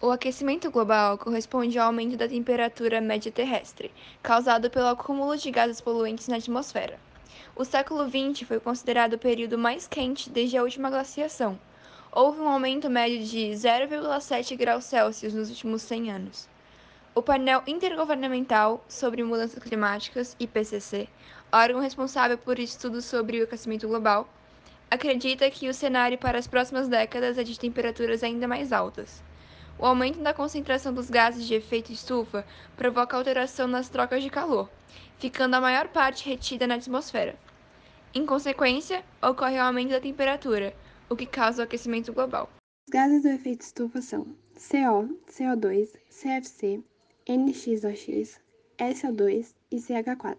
O aquecimento global corresponde ao aumento da temperatura média terrestre, causado pelo acúmulo de gases poluentes na atmosfera. O século XX foi considerado o período mais quente desde a última glaciação. Houve um aumento médio de 0,7 graus Celsius nos últimos 100 anos. O painel intergovernamental sobre mudanças climáticas, IPCC, órgão responsável por estudos sobre o aquecimento global, acredita que o cenário para as próximas décadas é de temperaturas ainda mais altas. O aumento da concentração dos gases de efeito estufa provoca alteração nas trocas de calor, ficando a maior parte retida na atmosfera. Em consequência, ocorre o aumento da temperatura, o que causa o aquecimento global. Os gases do efeito estufa são CO, CO2, CFC, NXOX, SO2 e CH4.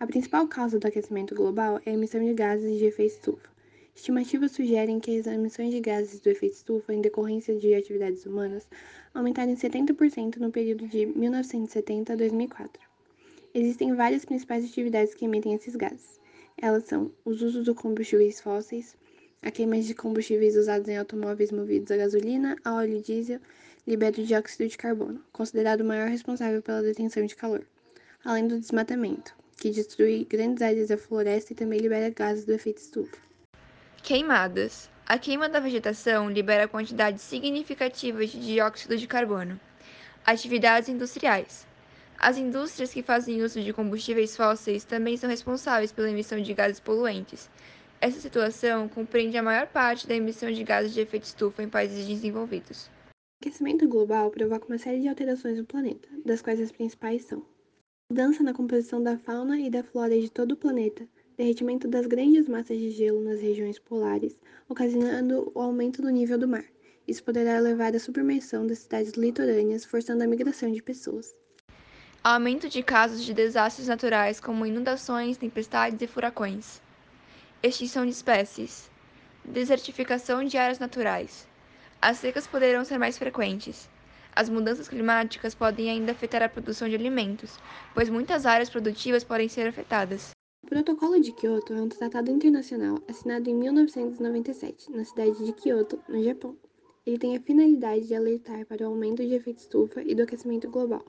A principal causa do aquecimento global é a emissão de gases de efeito estufa. Estimativas sugerem que as emissões de gases do efeito estufa em decorrência de atividades humanas aumentaram em 70% no período de 1970 a 2004. Existem várias principais atividades que emitem esses gases. Elas são os usos de combustíveis fósseis, a queima de combustíveis usados em automóveis movidos a gasolina, a óleo diesel libera dióxido de carbono, considerado o maior responsável pela detenção de calor, além do desmatamento, que destrui grandes áreas da floresta e também libera gases do efeito estufa. Queimadas. A queima da vegetação libera quantidades significativas de dióxido de carbono. Atividades industriais. As indústrias que fazem uso de combustíveis fósseis também são responsáveis pela emissão de gases poluentes. Essa situação compreende a maior parte da emissão de gases de efeito estufa em países desenvolvidos. O aquecimento global provoca uma série de alterações no planeta, das quais as principais são mudança na composição da fauna e da flora de todo o planeta, derretimento das grandes massas de gelo nas regiões polares, ocasionando o aumento do nível do mar. Isso poderá levar à submersão das cidades litorâneas, forçando a migração de pessoas. Aumento de casos de desastres naturais como inundações, tempestades e furacões. Extinção de espécies. Desertificação de áreas naturais as secas poderão ser mais frequentes. As mudanças climáticas podem ainda afetar a produção de alimentos, pois muitas áreas produtivas podem ser afetadas. O Protocolo de Kyoto é um tratado internacional assinado em 1997, na cidade de Kyoto, no Japão. Ele tem a finalidade de alertar para o aumento de efeito estufa e do aquecimento global.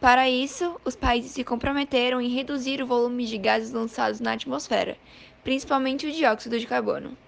Para isso, os países se comprometeram em reduzir o volume de gases lançados na atmosfera, principalmente o dióxido de carbono.